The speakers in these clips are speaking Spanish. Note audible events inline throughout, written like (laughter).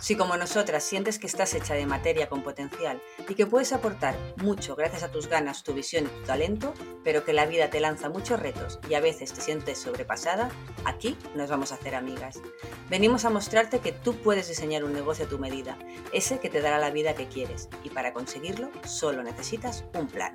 Si como nosotras sientes que estás hecha de materia con potencial y que puedes aportar mucho gracias a tus ganas, tu visión y tu talento, pero que la vida te lanza muchos retos y a veces te sientes sobrepasada, aquí nos vamos a hacer amigas. Venimos a mostrarte que tú puedes diseñar un negocio a tu medida, ese que te dará la vida que quieres, y para conseguirlo solo necesitas un plan.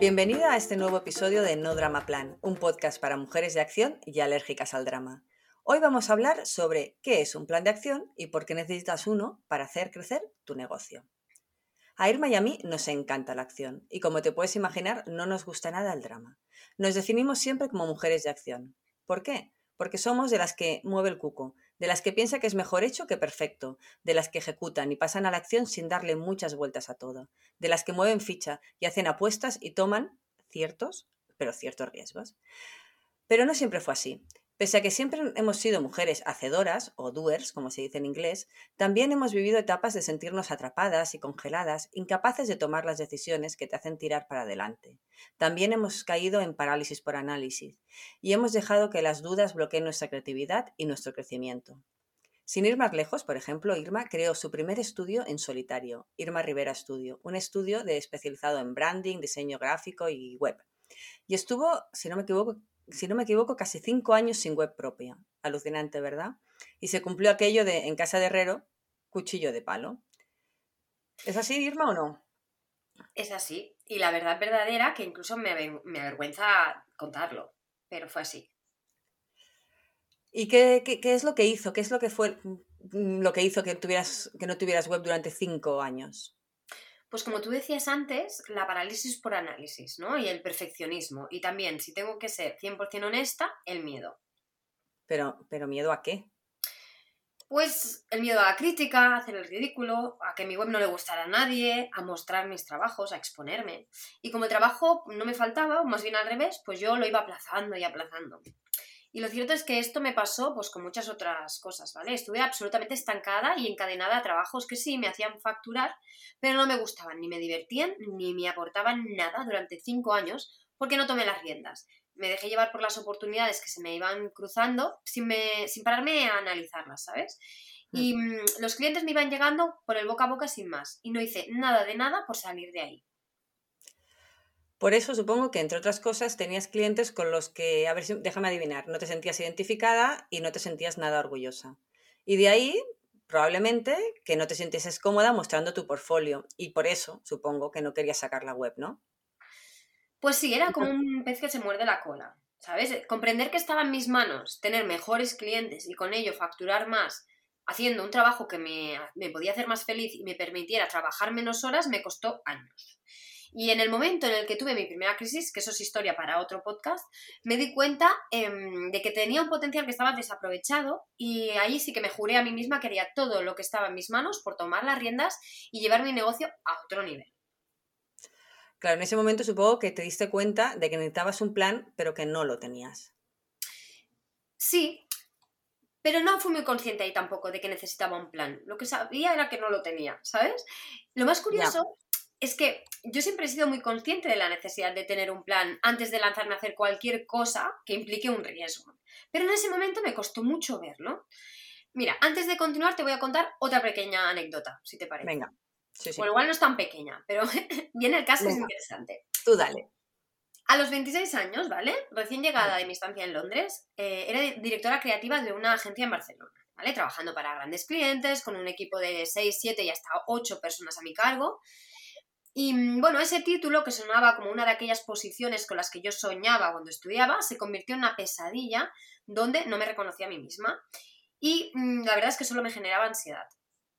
Bienvenida a este nuevo episodio de No Drama Plan, un podcast para mujeres de acción y alérgicas al drama. Hoy vamos a hablar sobre qué es un plan de acción y por qué necesitas uno para hacer crecer tu negocio. A Irma y a mí nos encanta la acción y como te puedes imaginar no nos gusta nada el drama. Nos definimos siempre como mujeres de acción. ¿Por qué? Porque somos de las que mueve el cuco, de las que piensa que es mejor hecho que perfecto, de las que ejecutan y pasan a la acción sin darle muchas vueltas a todo, de las que mueven ficha y hacen apuestas y toman ciertos, pero ciertos riesgos. Pero no siempre fue así. Pese a que siempre hemos sido mujeres hacedoras, o doers, como se dice en inglés, también hemos vivido etapas de sentirnos atrapadas y congeladas, incapaces de tomar las decisiones que te hacen tirar para adelante. También hemos caído en parálisis por análisis, y hemos dejado que las dudas bloqueen nuestra creatividad y nuestro crecimiento. Sin ir más lejos, por ejemplo, Irma creó su primer estudio en solitario, Irma Rivera Studio, un estudio de especializado en branding, diseño gráfico y web. Y estuvo, si no me equivoco, si no me equivoco, casi cinco años sin web propia. Alucinante, ¿verdad? Y se cumplió aquello de en casa de herrero, cuchillo de palo. ¿Es así, Irma, o no? Es así. Y la verdad verdadera, que incluso me, me avergüenza contarlo, pero fue así. ¿Y qué, qué, qué, es lo que hizo? ¿Qué es lo que fue mm, lo que hizo que, tuvieras, que no tuvieras web durante cinco años? Pues como tú decías antes, la parálisis por análisis, ¿no? Y el perfeccionismo. Y también, si tengo que ser 100% honesta, el miedo. Pero, pero ¿miedo a qué? Pues el miedo a la crítica, a hacer el ridículo, a que mi web no le gustara a nadie, a mostrar mis trabajos, a exponerme. Y como el trabajo no me faltaba, o más bien al revés, pues yo lo iba aplazando y aplazando. Y lo cierto es que esto me pasó pues con muchas otras cosas, ¿vale? Estuve absolutamente estancada y encadenada a trabajos que sí me hacían facturar, pero no me gustaban, ni me divertían, ni me aportaban nada durante cinco años, porque no tomé las riendas. Me dejé llevar por las oportunidades que se me iban cruzando sin, me, sin pararme a analizarlas, ¿sabes? Y mm. Mm, los clientes me iban llegando por el boca a boca sin más, y no hice nada de nada por salir de ahí. Por eso supongo que, entre otras cosas, tenías clientes con los que, a ver si, déjame adivinar, no te sentías identificada y no te sentías nada orgullosa. Y de ahí, probablemente, que no te sintieses cómoda mostrando tu portfolio. Y por eso, supongo, que no querías sacar la web, ¿no? Pues sí, era como un pez que se muerde la cola, ¿sabes? Comprender que estaba en mis manos tener mejores clientes y con ello facturar más haciendo un trabajo que me, me podía hacer más feliz y me permitiera trabajar menos horas me costó años. Y en el momento en el que tuve mi primera crisis, que eso es historia para otro podcast, me di cuenta em, de que tenía un potencial que estaba desaprovechado y ahí sí que me juré a mí misma que haría todo lo que estaba en mis manos por tomar las riendas y llevar mi negocio a otro nivel. Claro, en ese momento supongo que te diste cuenta de que necesitabas un plan, pero que no lo tenías. Sí, pero no fui muy consciente ahí tampoco de que necesitaba un plan. Lo que sabía era que no lo tenía, ¿sabes? Lo más curioso es que yo siempre he sido muy consciente de la necesidad de tener un plan antes de lanzarme a hacer cualquier cosa que implique un riesgo. Pero en ese momento me costó mucho verlo. Mira, antes de continuar te voy a contar otra pequeña anécdota, si te parece. Venga. Sí, sí. Bueno, igual no es tan pequeña, pero (laughs) viene el caso, es interesante. Tú dale. A los 26 años, ¿vale? Recién llegada de mi estancia en Londres, eh, era directora creativa de una agencia en Barcelona, ¿vale? Trabajando para grandes clientes, con un equipo de 6, 7 y hasta 8 personas a mi cargo. Y mm, bueno, ese título, que sonaba como una de aquellas posiciones con las que yo soñaba cuando estudiaba, se convirtió en una pesadilla donde no me reconocía a mí misma. Y mm, la verdad es que solo me generaba ansiedad.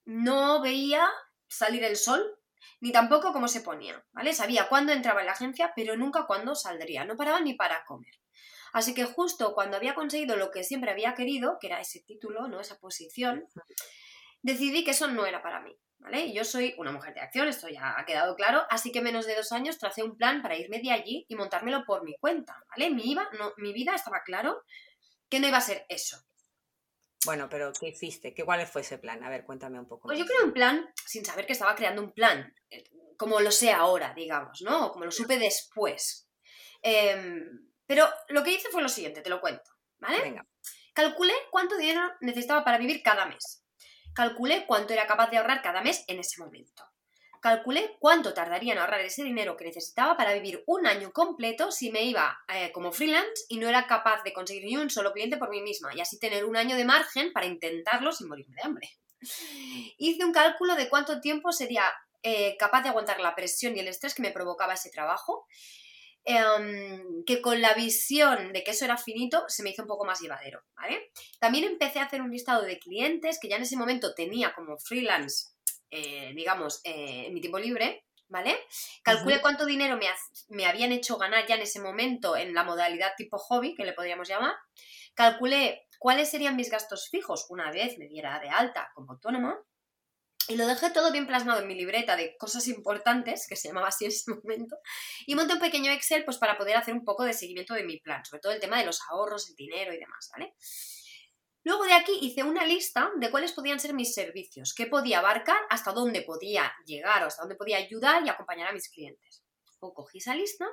No veía salir el sol, ni tampoco cómo se ponía, ¿vale? Sabía cuándo entraba en la agencia, pero nunca cuándo saldría. No paraba ni para comer. Así que justo cuando había conseguido lo que siempre había querido, que era ese título, ¿no? Esa posición, decidí que eso no era para mí. ¿Vale? Yo soy una mujer de acción, esto ya ha quedado claro, así que menos de dos años tracé un plan para irme de allí y montármelo por mi cuenta, ¿vale? Mi, iba, no, mi vida estaba claro que no iba a ser eso. Bueno, pero ¿qué hiciste? ¿Qué, ¿Cuál fue ese plan? A ver, cuéntame un poco. Pues yo creé un plan sin saber que estaba creando un plan, eh, como lo sé ahora, digamos, ¿no? O como lo supe después. Em, pero lo que hice fue lo siguiente, te lo cuento, ¿vale? Venga. Calculé cuánto dinero necesitaba para vivir cada mes. Calculé cuánto era capaz de ahorrar cada mes en ese momento. Calculé cuánto tardaría en ahorrar ese dinero que necesitaba para vivir un año completo si me iba eh, como freelance y no era capaz de conseguir ni un solo cliente por mí misma y así tener un año de margen para intentarlo sin morirme de hambre. Hice un cálculo de cuánto tiempo sería eh, capaz de aguantar la presión y el estrés que me provocaba ese trabajo Em, que con la visión de que eso era finito se me hizo un poco más llevadero, ¿vale? También empecé a hacer un listado de clientes que ya en ese momento tenía como freelance, eh, digamos, eh, en mi tiempo libre, ¿vale? Calculé cuánto dinero me, me, habían hecho ganar ya en ese momento en la modalidad tipo hobby, que le podríamos llamar. Calculé cuáles serían mis gastos fijos una vez me diera de alta como autónoma. Y lo dejé todo bien plasmado en mi libreta de cosas importantes, que se llamaba así en ese (laughs) momento, y monté un pequeño Excel pues para poder hacer un poco de seguimiento de mi plan, sobre todo el tema de los ahorros, el dinero y demás, ¿vale? Luego de aquí hice una lista de cuáles podían ser mis servicios, qué podía abarcar, hasta dónde podía llegar o hasta dónde podía ayudar y acompañar a mis clientes o cogí esa lista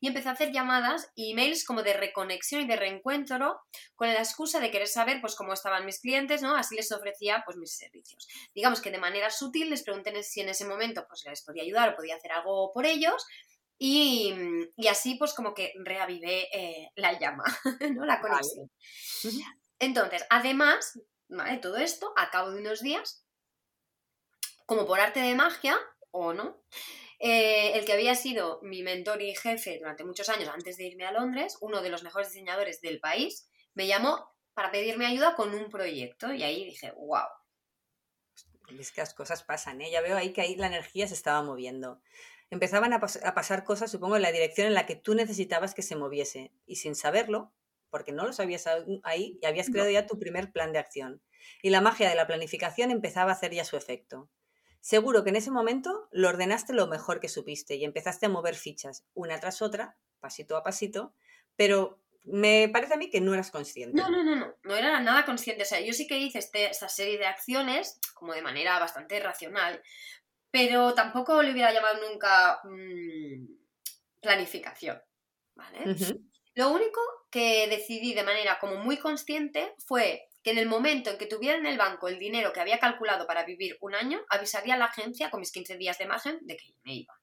y empecé a hacer llamadas e emails como de reconexión y de reencuentro con la excusa de querer saber pues cómo estaban mis clientes, ¿no? Así les ofrecía pues mis servicios. Digamos que de manera sutil les pregunté si en ese momento pues les podía ayudar o podía hacer algo por ellos y, así pues como que reavivé eh, la llama, (laughs) ¿no? La conexión. Entonces, además, de todo esto, a cabo de unos días, como por arte de magia, o no, eh, el que había sido mi mentor y jefe durante muchos años antes de irme a Londres, uno de los mejores diseñadores del país, me llamó para pedirme ayuda con un proyecto y ahí dije, wow. Es que las cosas pasan, ¿eh? Ya veo ahí que ahí la energía se estaba moviendo. Empezaban a, a pasar cosas, supongo, en la dirección en la que tú necesitabas que se moviese y sin saberlo, porque no lo sabías ahí y habías creado ya tu primer plan de acción. Y la magia de la planificación empezaba a hacer ya su efecto. Seguro que en ese momento lo ordenaste lo mejor que supiste y empezaste a mover fichas una tras otra, pasito a pasito, pero me parece a mí que no eras consciente. No, no, no, no, no era nada consciente. O sea, yo sí que hice este, esta serie de acciones como de manera bastante racional, pero tampoco le hubiera llamado nunca mm, planificación. ¿Vale? Lo único que decidí de manera como muy consciente fue que en el momento en que tuviera en el banco el dinero que había calculado para vivir un año, avisaría a la agencia con mis 15 días de margen de que me iba.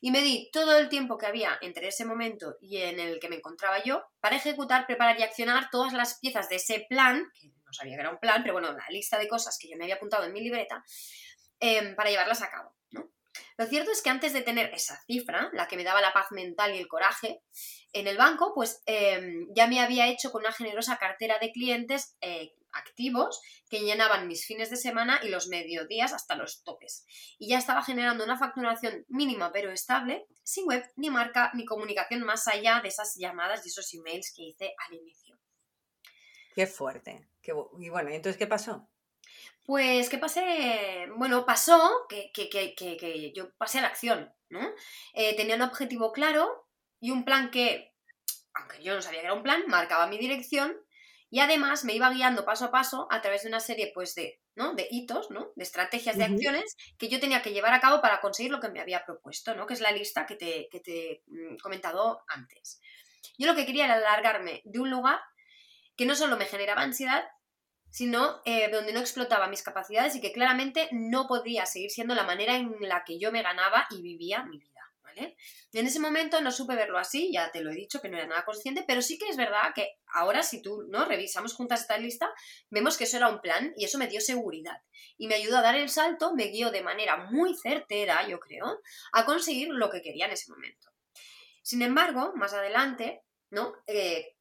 Y me di todo el tiempo que había entre ese momento y en el que me encontraba yo para ejecutar, preparar y accionar todas las piezas de ese plan, que no sabía que era un plan, pero bueno, la lista de cosas que yo me había apuntado en mi libreta, em, para llevarlas a cabo. Lo cierto es que antes de tener esa cifra, la que me daba la paz mental y el coraje, en el banco, pues em, ya me había hecho con una generosa cartera de clientes eh, activos que llenaban mis fines de semana y los mediodías hasta los topes. Y ya estaba generando una facturación mínima pero estable, sin web, ni marca, ni comunicación más allá de esas llamadas y esos emails que hice al inicio. Qué fuerte. y bueno, ¿y entonces qué pasó? Pues, ¿qué pasé? Bueno, pasó que, que, yo pasé a la acción, ¿no? Eh, tenía un objetivo claro y un plan que, aunque yo no sabía que era un plan, marcaba mi dirección y además me iba guiando paso a paso a través de una serie pues de, ¿no? de hitos, ¿no? de estrategias, de acciones que yo tenía que llevar a cabo para conseguir lo que me había propuesto, ¿no? que es la lista que te, que te he mm, comentado antes. Yo lo que quería era alargarme de un lugar que no solo me generaba ansiedad, sino eh, donde no explotaba mis capacidades y que claramente no podía seguir siendo la manera en la que yo me ganaba y vivía mi vida. en ese momento no supe verlo así, ya te lo he dicho que no era nada consciente, pero sí que es verdad que ahora si tú no revisamos juntas esta lista, vemos que eso era un plan y eso me dio seguridad y me ayudó a dar el salto, me guió de manera muy certera, yo creo, a conseguir lo que quería en ese momento. Sin embargo, más adelante, ¿no? Eh,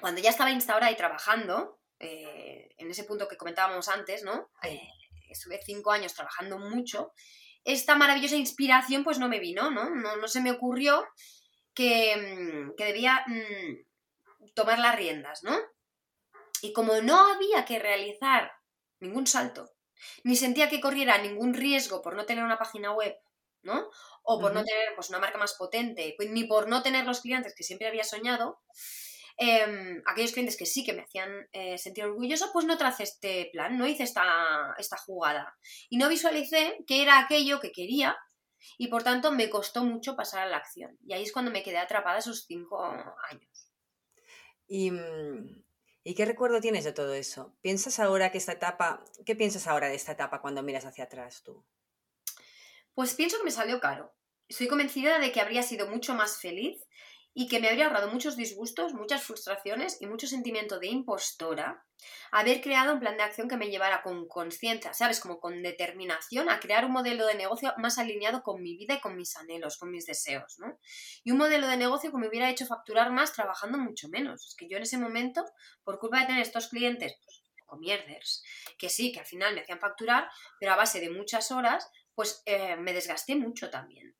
cuando ya estaba instaurada y trabajando, eh, en ese punto que comentábamos antes, ¿no? Eh, estuve cinco años trabajando mucho esta maravillosa inspiración pues no me vino, ¿no? No, se me ocurrió que, mm, debía mm, tomar las riendas, ¿no? Y como no había que realizar ningún salto, ni sentía que corriera ningún riesgo por no tener una página web, ¿no? O por no tener pues, una marca más potente, pues, ni por no tener los clientes que siempre había soñado, Em, aquellos clientes que sí que me hacían eh, sentir orgulloso, pues no tracé este plan, no hice esta, esta jugada. Y no visualicé que era aquello que quería y por tanto me costó mucho pasar a la acción. Y ahí es cuando me quedé atrapada esos cinco años. ¿Y, mm, ¿Y qué recuerdo tienes de todo eso? ¿Piensas ahora que esta etapa, qué piensas ahora de esta etapa cuando miras hacia atrás tú? Pues pienso que me salió caro. Estoy convencida de que habría sido mucho más feliz y que me habría ahorrado muchos disgustos, muchas frustraciones y mucho sentimiento de impostora haber creado un plan de acción que me llevara con conciencia, ¿sabes? Como con determinación a crear un modelo de negocio más alineado con mi vida y con mis anhelos, con mis deseos, ¿no? Y un modelo de negocio que me hubiera hecho facturar más trabajando mucho menos. Es que yo en ese momento, por culpa de tener estos clientes, pues, comierders, que sí, que al final me hacían facturar, pero a base de muchas horas, pues eh, me desgasté mucho también.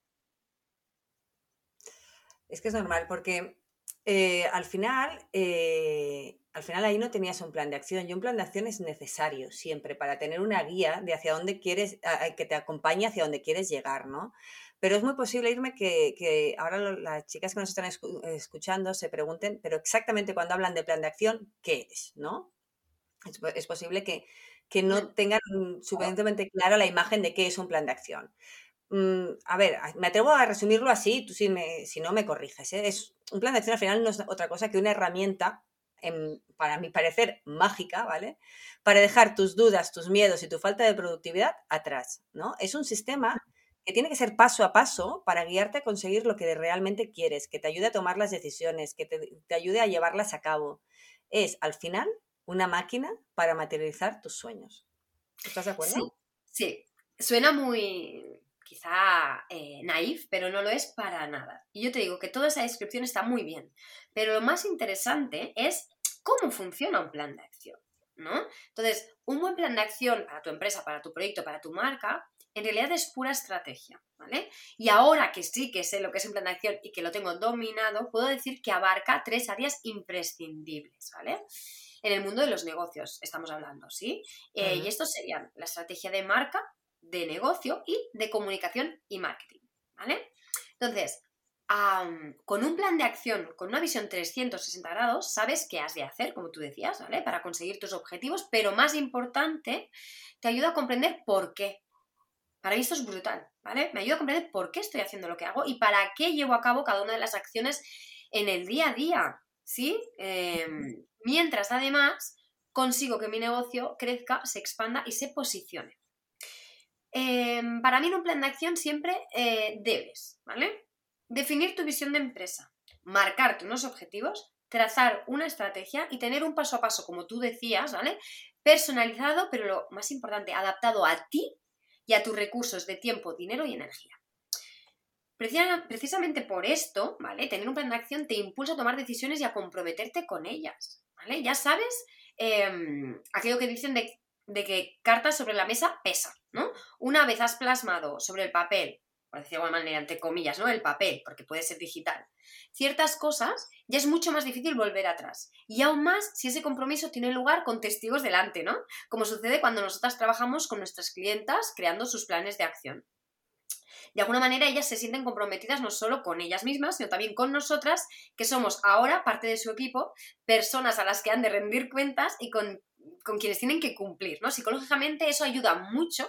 Es que es normal, porque eh, al final, eh, al final ahí no tenías un plan de acción y un plan de acción es necesario siempre para tener una guía de hacia dónde quieres, que te acompañe hacia dónde quieres llegar, ¿no? Pero es muy posible irme que, ahora las chicas que nos están escuchando se pregunten, pero exactamente cuando hablan de plan de acción, ¿qué es? ¿No? Es, posible que, que no tengan suficientemente clara la imagen de qué es un plan de acción. Mm, a ver, me atrevo a resumirlo así, tú si, si no me corriges. ¿eh? Es, un plan de acción al final no es otra cosa que una herramienta, para mi parecer, mágica, ¿vale? Para dejar tus dudas, tus miedos y tu falta de productividad atrás, ¿no? Es un sistema que tiene que ser paso a paso para guiarte a conseguir lo que realmente quieres, que te ayude a tomar las decisiones, que te, te ayude a llevarlas a cabo. Es, al final, una máquina para materializar tus sueños. ¿Estás de acuerdo? Sí, sí. Suena muy, quizá eh, naif, pero no lo es para nada. Y yo te digo que toda esa descripción está muy bien, pero lo más interesante es cómo funciona un plan de acción, ¿no? Entonces, un buen plan de acción para tu empresa, para tu proyecto, para tu marca, en realidad es pura estrategia, ¿vale? Y ahora que sí que sé lo que es un plan de acción y que lo tengo dominado, puedo decir que abarca tres áreas imprescindibles, ¿vale? En el mundo de los negocios estamos hablando, ¿sí? Eh, y estos serían la estrategia de marca, de negocio y de comunicación y marketing, ¿vale? Entonces, con un plan de acción, con una visión 360 grados, sabes qué has de hacer, como tú decías, ¿vale? Para conseguir tus objetivos, pero más importante, te ayuda a comprender por qué. Para mí esto es brutal, ¿vale? Me ayuda a comprender por qué estoy haciendo lo que hago y para qué llevo a cabo cada una de las acciones en el día a día, ¿sí? Em, mientras además consigo que mi negocio crezca, se expanda y se posicione. Em, para mí en un plan de acción siempre eh, debes, ¿vale? Definir tu visión de empresa, marcarte unos objetivos, trazar una estrategia y tener un paso a paso, como tú decías, ¿vale? Personalizado, pero lo más importante, adaptado a ti y a tus recursos de tiempo, dinero y energía. Precisamente por esto, ¿vale? Tener un plan de acción te impulsa a tomar decisiones y a comprometerte con ellas, ¿vale? Ya sabes em, aquello que dicen de de que cartas sobre la mesa pesa, ¿no? Una vez has plasmado sobre el papel, por decirlo de alguna manera, entre comillas, ¿no? El papel, porque puede ser digital, ciertas cosas, ya es mucho más difícil volver atrás. Y aún más si ese compromiso tiene lugar con testigos delante, ¿no? Como sucede cuando nosotras trabajamos con nuestras clientas creando sus planes de acción. De alguna manera ellas se sienten comprometidas no solo con ellas mismas, sino también con nosotras, que somos ahora parte de su equipo, personas a las que han de rendir cuentas y con con quienes tienen que cumplir, ¿no? Psicológicamente eso ayuda mucho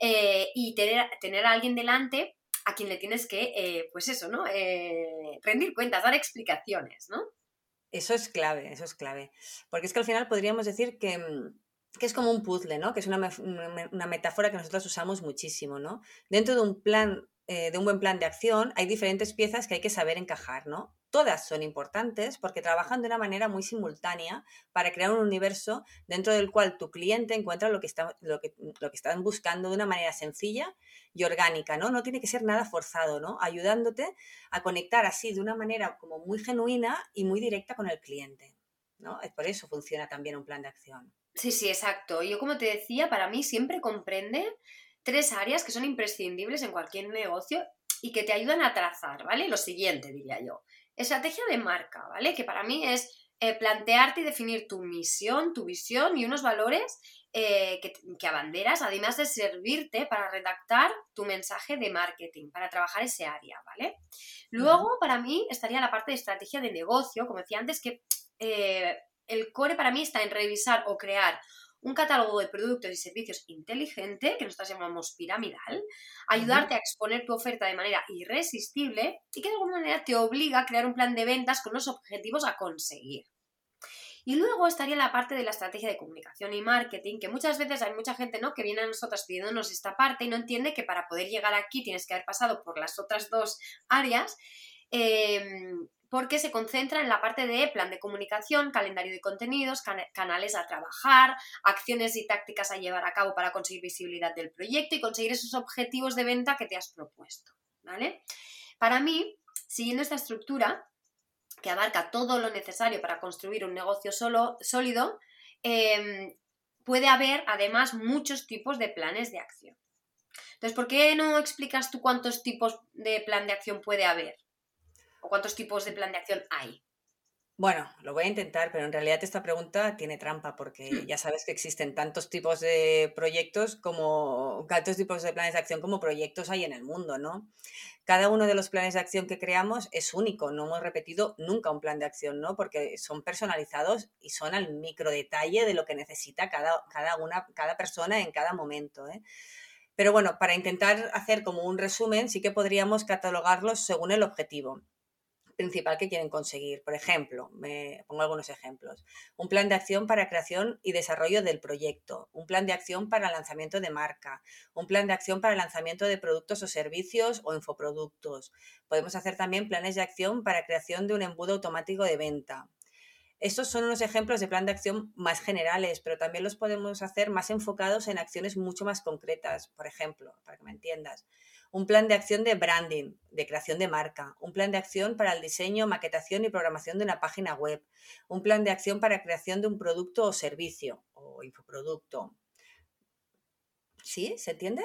eh, y tener, tener a alguien delante a quien le tienes que, eh, pues eso, ¿no? Eh, rendir cuentas, dar explicaciones, ¿no? Eso es clave, eso es clave. Porque es que al final podríamos decir que, mm, que es como un puzzle, ¿no? Que es una, una, metáfora que nosotros usamos muchísimo, ¿no? Dentro de un plan eh, de un buen plan de acción hay diferentes piezas que hay que saber encajar, ¿no? Todas son importantes porque trabajan de una manera muy simultánea para crear un universo dentro del cual tu cliente encuentra lo que, está, lo que, lo que están buscando de una manera sencilla y orgánica, ¿no? No tiene que ser nada forzado, ¿no? Ayudándote a conectar así de una manera como muy genuina y muy directa con el cliente, ¿no? Por eso funciona también un plan de acción. Sí, sí, exacto. Yo como te decía, para mí siempre comprende tres áreas que son imprescindibles en cualquier negocio y que te ayudan a trazar, ¿vale? Lo siguiente, diría yo. Estrategia de marca, ¿vale? Que para mí es eh, plantearte y definir tu misión, tu visión y unos valores eh, que, que, abanderas, además de servirte para redactar tu mensaje de marketing, para trabajar ese área, ¿vale? Luego, para mí, estaría la parte de estrategia de negocio, como decía antes, que eh, el core para mí está en revisar o crear un catálogo de productos y servicios inteligente, que nosotros llamamos piramidal, ayudarte a exponer tu oferta de manera irresistible y que de alguna manera te obliga a crear un plan de ventas con los objetivos a conseguir. Y luego estaría la parte de la estrategia de comunicación y marketing, que muchas veces hay mucha gente ¿no? que viene a nosotros pidiéndonos esta parte y no entiende que para poder llegar aquí tienes que haber pasado por las otras dos áreas. Em, porque se concentra en la parte de plan de comunicación, calendario de contenidos, canales a trabajar, acciones y tácticas a llevar a cabo para conseguir visibilidad del proyecto y conseguir esos objetivos de venta que te has propuesto. ¿vale? Para mí, siguiendo esta estructura, que abarca todo lo necesario para construir un negocio solo, sólido, em, puede haber además muchos tipos de planes de acción. Entonces, ¿por qué no explicas tú cuántos tipos de plan de acción puede haber? ¿O cuántos tipos de plan de acción hay? Bueno, lo voy a intentar, pero en realidad esta pregunta tiene trampa porque hmm. ya sabes que existen tantos tipos de proyectos como tantos tipos de planes de acción como proyectos hay en el mundo, ¿no? Cada uno de los planes de acción que creamos es único, no hemos repetido nunca un plan de acción, ¿no? Porque son personalizados y son al micro detalle de lo que necesita cada, cada, una, cada persona en cada momento, ¿eh? Pero bueno, para intentar hacer como un resumen, sí que podríamos catalogarlos según el objetivo principal que quieren conseguir. Por ejemplo, me pongo algunos ejemplos. Un plan de acción para creación y desarrollo del proyecto, un plan de acción para lanzamiento de marca, un plan de acción para lanzamiento de productos o servicios o infoproductos. Podemos hacer también planes de acción para creación de un embudo automático de venta. Estos son unos ejemplos de plan de acción más generales, pero también los podemos hacer más enfocados en acciones mucho más concretas. Por ejemplo, para que me entiendas, un plan de acción de branding, de creación de marca, un plan de acción para el diseño, maquetación y programación de una página web, un plan de acción para creación de un producto o servicio o infoproducto. ¿Sí? ¿Se entiende?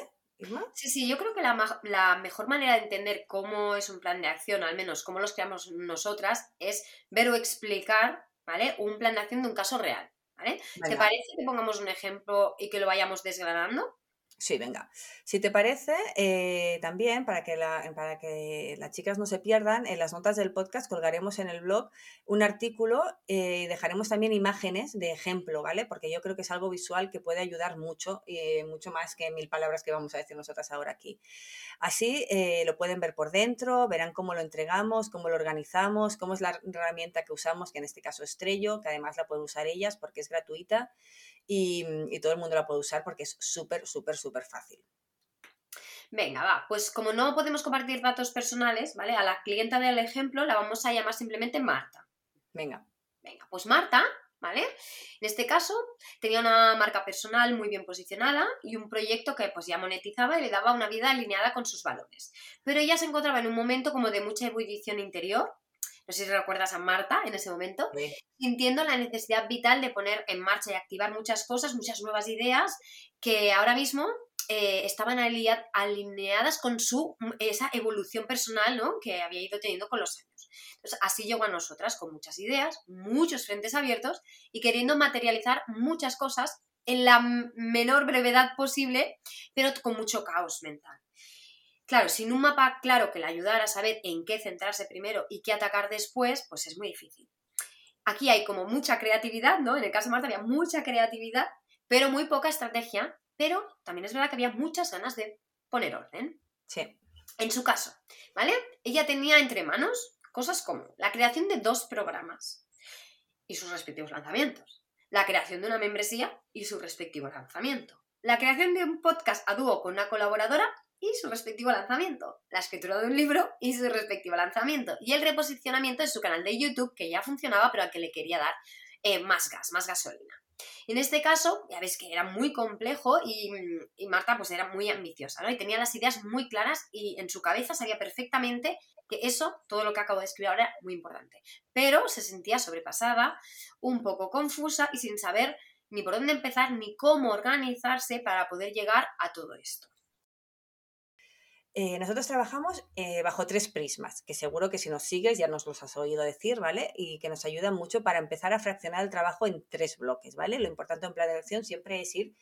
Sí, sí, yo creo que la, la, mejor manera de entender cómo es un plan de acción, al menos cómo los creamos nosotras, es ver o explicar, ¿vale? Un plan de acción de un caso real, ¿vale? ¿Te parece que pongamos un ejemplo y que lo vayamos desgranando? Sí, venga. Si te parece, eh, también para que, para que las chicas no se pierdan, en las notas del podcast colgaremos en el blog un artículo y eh, dejaremos también imágenes de ejemplo, ¿vale? Porque yo creo que es algo visual que puede ayudar mucho, y mucho más que mil palabras que vamos a decir nosotras ahora aquí. Así eh, lo pueden ver por dentro, verán cómo lo entregamos, cómo lo organizamos, cómo es la herramienta que usamos, que en este caso es Trello, que además la pueden usar ellas porque es gratuita y, todo el mundo la puede usar porque es súper, súper, súper fácil. Venga, va, pues como no podemos compartir datos personales, ¿vale? A la clienta del ejemplo la vamos a llamar simplemente Marta. Venga. Venga, pues Marta, ¿vale? En este caso tenía una marca personal muy bien posicionada y un proyecto que pues ya monetizaba y le daba una vida alineada con sus valores. Pero ella se encontraba en un momento como de mucha ebullición interior no sé si recuerdas a Marta en ese momento, sintiendo la necesidad vital de poner en marcha y activar muchas cosas, muchas nuevas ideas que ahora mismo eh, estaban alineadas con su, esa evolución personal ¿no? que había ido teniendo con los años. Entonces, así llegó a nosotras con muchas ideas, muchos frentes abiertos y queriendo materializar muchas cosas en la menor brevedad posible, pero con mucho caos mental. Claro, sin un mapa claro que le ayudara a saber en qué centrarse primero y qué atacar después, pues es muy difícil. Aquí hay como mucha creatividad, ¿no? En el caso de Marta había mucha creatividad, pero muy poca estrategia, pero también es verdad que había muchas ganas de poner orden. Sí. En su caso, ¿vale? Ella tenía entre manos cosas como la creación de dos programas y sus respectivos lanzamientos, la creación de una membresía y su respectivo lanzamiento, la creación de un podcast a dúo con una colaboradora y su respectivo lanzamiento, la escritura de un libro y su respectivo lanzamiento, y el reposicionamiento de su canal de YouTube, que ya funcionaba, pero al que le quería dar eh, más gas, más gasolina. En este caso, ya ves que era muy complejo y, Marta pues era muy ambiciosa, ¿no? Y tenía las ideas muy claras y en su cabeza sabía perfectamente que eso, todo lo que acabo de escribir ahora, era muy importante. Pero se sentía sobrepasada, un poco confusa y sin saber ni por dónde empezar ni cómo organizarse para poder llegar a todo esto. Eh, nosotros trabajamos eh, bajo tres prismas, que seguro que si nos sigues ya nos los has oído decir, ¿vale? Y que nos ayudan mucho para empezar a fraccionar el trabajo en tres bloques, ¿vale? Lo importante en plan de acción siempre es ir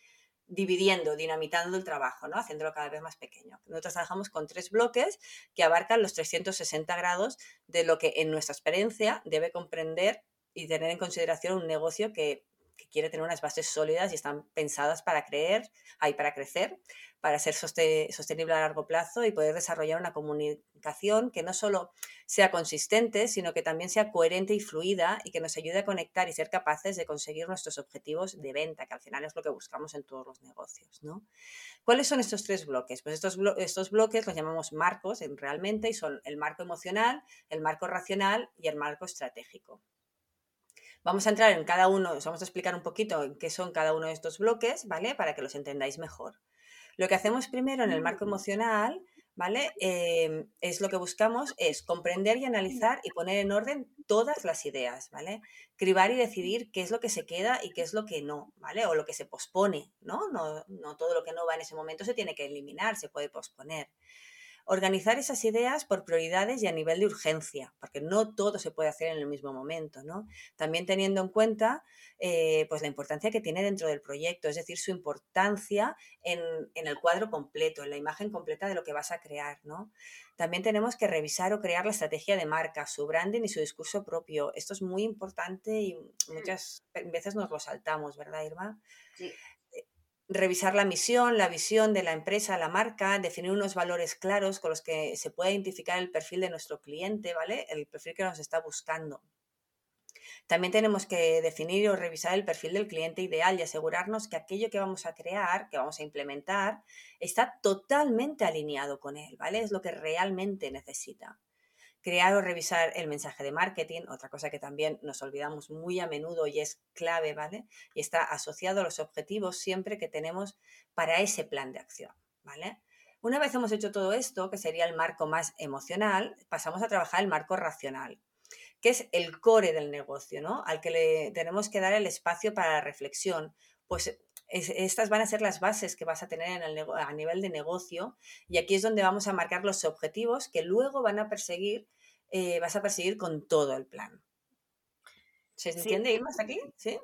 dividiendo, dinamitando el trabajo, ¿no? Haciéndolo cada vez más pequeño. Nosotros trabajamos con tres bloques que abarcan los 360 grados de lo que en nuestra experiencia debe comprender y tener en consideración un negocio que que quiere tener unas bases sólidas y están pensadas para creer, hay para crecer, para ser sostenible a largo plazo y poder desarrollar una comunicación que no solo sea consistente, sino que también sea coherente y fluida y que nos ayude a conectar y ser capaces de conseguir nuestros objetivos de venta, que al final es lo que buscamos en todos los negocios. ¿no? ¿Cuáles son estos tres bloques? Pues estos, estos bloques los llamamos marcos en, realmente y son el marco emocional, el marco racional y el marco estratégico. Vamos a entrar en cada uno, os vamos a explicar un poquito en qué son cada uno de estos bloques, ¿vale? Para que los entendáis mejor. Lo que hacemos primero en el marco mm. emocional, ¿vale? Em, es lo que buscamos es comprender y analizar y poner en orden todas las ideas, ¿vale? Cribar y decidir qué es lo que se queda y qué es lo que no, ¿vale? O lo que se pospone, ¿no? No, no todo lo que no va en ese momento se tiene que eliminar, se puede posponer. Organizar esas ideas por prioridades y a nivel de urgencia, porque no todo se puede hacer en el mismo momento, ¿no? También teniendo en cuenta eh, pues la importancia que tiene dentro del proyecto, es decir, su importancia en, el cuadro completo, en la imagen completa de lo que vas a crear, ¿no? También tenemos que revisar o crear la estrategia de marca, su branding y su discurso propio. Esto es muy importante y muchas veces nos lo saltamos, ¿verdad, Irma? Sí revisar la misión, la visión de la empresa, la marca, definir unos valores claros con los que se pueda identificar el perfil de nuestro cliente, ¿vale? El perfil que nos está buscando. También tenemos que definir o revisar el perfil del cliente ideal y asegurarnos que aquello que vamos a crear, que vamos a implementar, está totalmente alineado con él, ¿vale? Es lo que realmente necesita crear o revisar el mensaje de marketing, otra cosa que también nos olvidamos muy a menudo y es clave, ¿vale? Y está asociado a los objetivos siempre que tenemos para ese plan de acción, ¿vale? Una vez hemos hecho todo esto, que sería el marco más emocional, pasamos a trabajar el marco racional, que es el core del negocio, ¿no? Al que le tenemos que dar el espacio para la reflexión. Pues estas van a ser las bases que vas a tener a nivel de negocio y aquí es donde vamos a marcar los objetivos que luego van a perseguir eh, vas a perseguir con todo el plan. ¿Se entiende, ir más aquí? ¿Sí?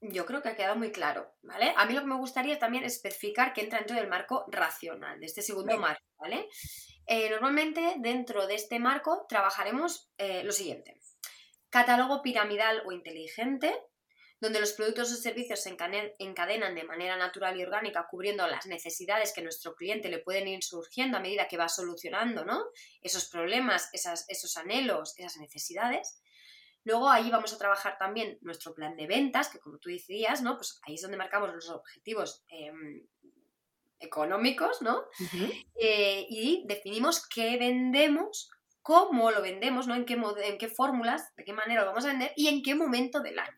Yo creo que ha quedado muy claro, ¿vale? A mí lo que me gustaría también es especificar que entra dentro del marco racional, de este segundo marco, ¿vale? Eh, normalmente dentro de este marco trabajaremos eh, lo siguiente. Catálogo piramidal o inteligente, donde los productos o servicios se encadenan de manera natural y orgánica, cubriendo las necesidades que nuestro cliente le pueden ir surgiendo a medida que va solucionando ¿no? esos problemas, esos anhelos, esas necesidades. Luego ahí vamos a trabajar también nuestro plan de ventas, que como tú decías, ¿no? Pues ahí es donde marcamos los objetivos em, económicos, ¿no? Eh, y definimos qué vendemos, cómo lo vendemos, ¿no? En qué, en qué fórmulas, de qué manera lo vamos a vender y en qué momento del año.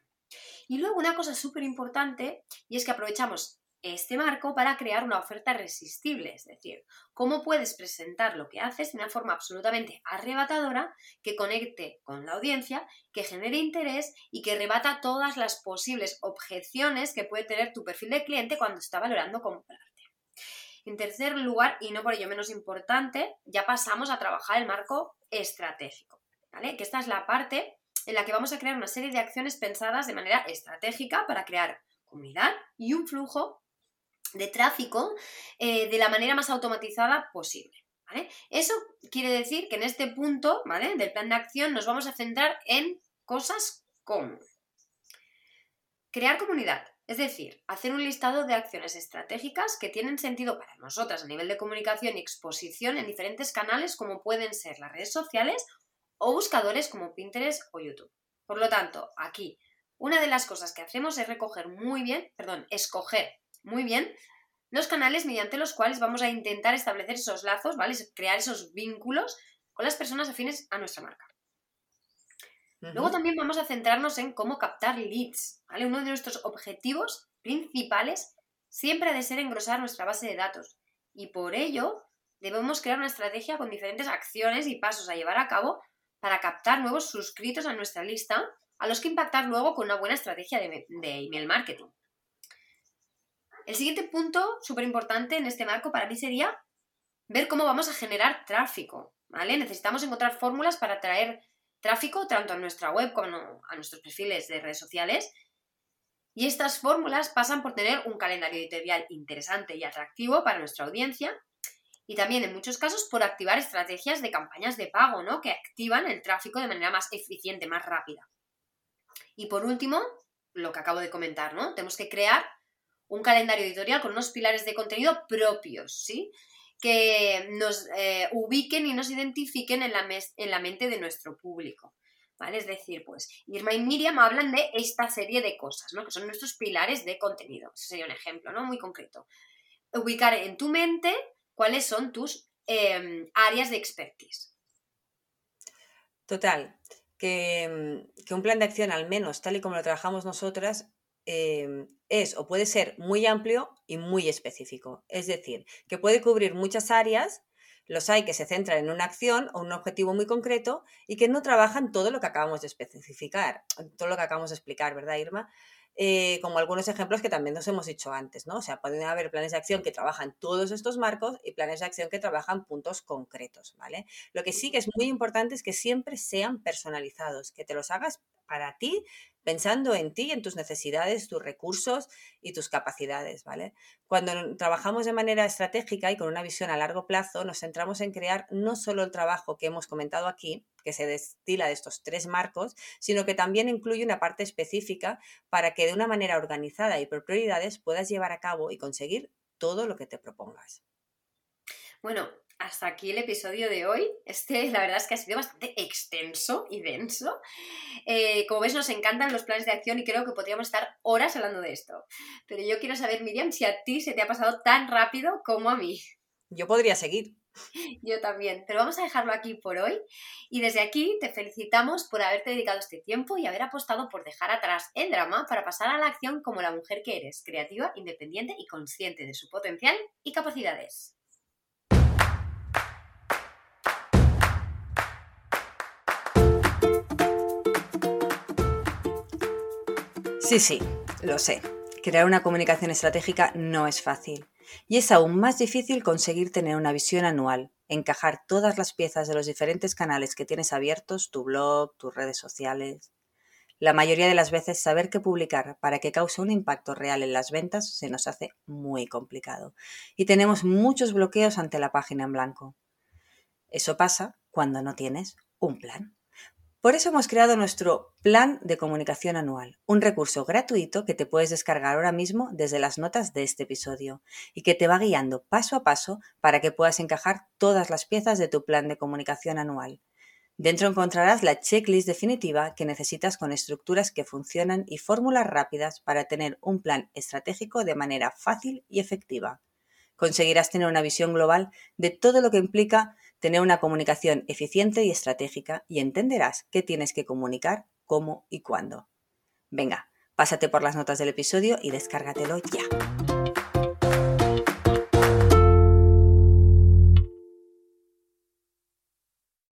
Y luego una cosa súper importante y es que aprovechamos este marco para crear una oferta irresistible, es decir, cómo puedes presentar lo que haces de una forma absolutamente arrebatadora que conecte con la audiencia, que genere interés y que rebata todas las posibles objeciones que puede tener tu perfil de cliente cuando está valorando comprarte. En tercer lugar, y no por ello menos importante, ya pasamos a trabajar el marco estratégico, ¿vale? Que esta es la parte en la que vamos a crear una serie de acciones pensadas de manera estratégica para crear comunidad y un flujo de tráfico eh, de la manera más automatizada posible. Eso quiere decir que en este punto del plan de acción nos vamos a centrar en cosas como crear comunidad, es decir, hacer un listado de acciones estratégicas que tienen sentido para nosotras a nivel de comunicación y exposición en diferentes canales como pueden ser las redes sociales o buscadores como Pinterest o YouTube. Por lo tanto, aquí una de las cosas que hacemos es recoger muy bien, perdón, escoger muy bien los canales mediante los cuales vamos a intentar establecer esos lazos, ¿vale? Crear esos vínculos con las personas afines a nuestra marca. Luego también vamos a centrarnos en cómo captar leads, ¿vale? Uno de nuestros objetivos principales siempre ha de ser engrosar nuestra base de datos y por ello debemos crear una estrategia con diferentes acciones y pasos a llevar a cabo para captar nuevos suscritos a nuestra lista, a los que impactar luego con una buena estrategia de, email marketing. El siguiente punto súper importante en este marco para mí sería ver cómo vamos a generar tráfico, ¿vale? Necesitamos encontrar fórmulas para atraer tráfico tanto a nuestra web como a nuestros perfiles de redes sociales. Y estas fórmulas pasan por tener un calendario editorial interesante y atractivo para nuestra audiencia, y también en muchos casos por activar estrategias de campañas de pago, ¿no? Que activan el tráfico de manera más eficiente, más rápida. Y por último, lo que acabo de comentar, ¿no? Tenemos que crear un calendario editorial con unos pilares de contenido propios, ¿sí? Que nos eh, ubiquen y nos identifiquen en la, en la mente de nuestro público. ¿Vale? Es decir, pues Irma y Miriam hablan de esta serie de cosas, ¿no? Que son nuestros pilares de contenido. Ese sería un ejemplo, ¿no? Muy concreto. Ubicar en tu mente cuáles son tus em, áreas de expertise. Total, que, un plan de acción, al menos tal y como lo trabajamos nosotras, em, es o puede ser muy amplio y muy específico. Es decir, que puede cubrir muchas áreas, los hay que se centran en una acción o un objetivo muy concreto y que no trabajan todo lo que acabamos de especificar, todo lo que acabamos de explicar, ¿verdad, Irma? Eh, como algunos ejemplos que también nos hemos dicho antes, ¿no? O sea, pueden haber planes de acción que trabajan todos estos marcos y planes de acción que trabajan puntos concretos, ¿vale? Lo que sí que es muy importante es que siempre sean personalizados, que te los hagas para ti, pensando en ti, en tus necesidades, tus recursos y tus capacidades, ¿vale? Cuando trabajamos de manera estratégica y con una visión a largo plazo, nos centramos en crear no solo el trabajo que hemos comentado aquí, que se destila de estos tres marcos, sino que también incluye una parte específica para que de una manera organizada y por prioridades puedas llevar a cabo y conseguir todo lo que te propongas. Bueno, hasta aquí el episodio de hoy. Este, la verdad es que ha sido bastante extenso y denso. Eh, como ves, nos encantan los planes de acción y creo que podríamos estar horas hablando de esto. Pero yo quiero saber, Miriam, si a ti se te ha pasado tan rápido como a mí. Yo podría seguir. Yo también, pero vamos a dejarlo aquí por hoy. Y desde aquí te felicitamos por haberte dedicado este tiempo y haber apostado por dejar atrás el drama para pasar a la acción como la mujer que eres, creativa, independiente y consciente de su potencial y capacidades. Sí, sí, lo sé. Crear una comunicación estratégica no es fácil. Y es aún más difícil conseguir tener una visión anual, encajar todas las piezas de los diferentes canales que tienes abiertos, tu blog, tus redes sociales. La mayoría de las veces saber qué publicar para que cause un impacto real en las ventas se nos hace muy complicado y tenemos muchos bloqueos ante la página en blanco. Eso pasa cuando no tienes un plan. Por eso hemos creado nuestro Plan de Comunicación Anual, un recurso gratuito que te puedes descargar ahora mismo desde las notas de este episodio y que te va guiando paso a paso para que puedas encajar todas las piezas de tu plan de comunicación anual. Dentro encontrarás la checklist definitiva que necesitas con estructuras que funcionan y fórmulas rápidas para tener un plan estratégico de manera fácil y efectiva. Conseguirás tener una visión global de todo lo que implica tener una comunicación eficiente y estratégica y entenderás qué tienes que comunicar, cómo y cuándo. Venga, pásate por las notas del episodio y descárgatelo ya.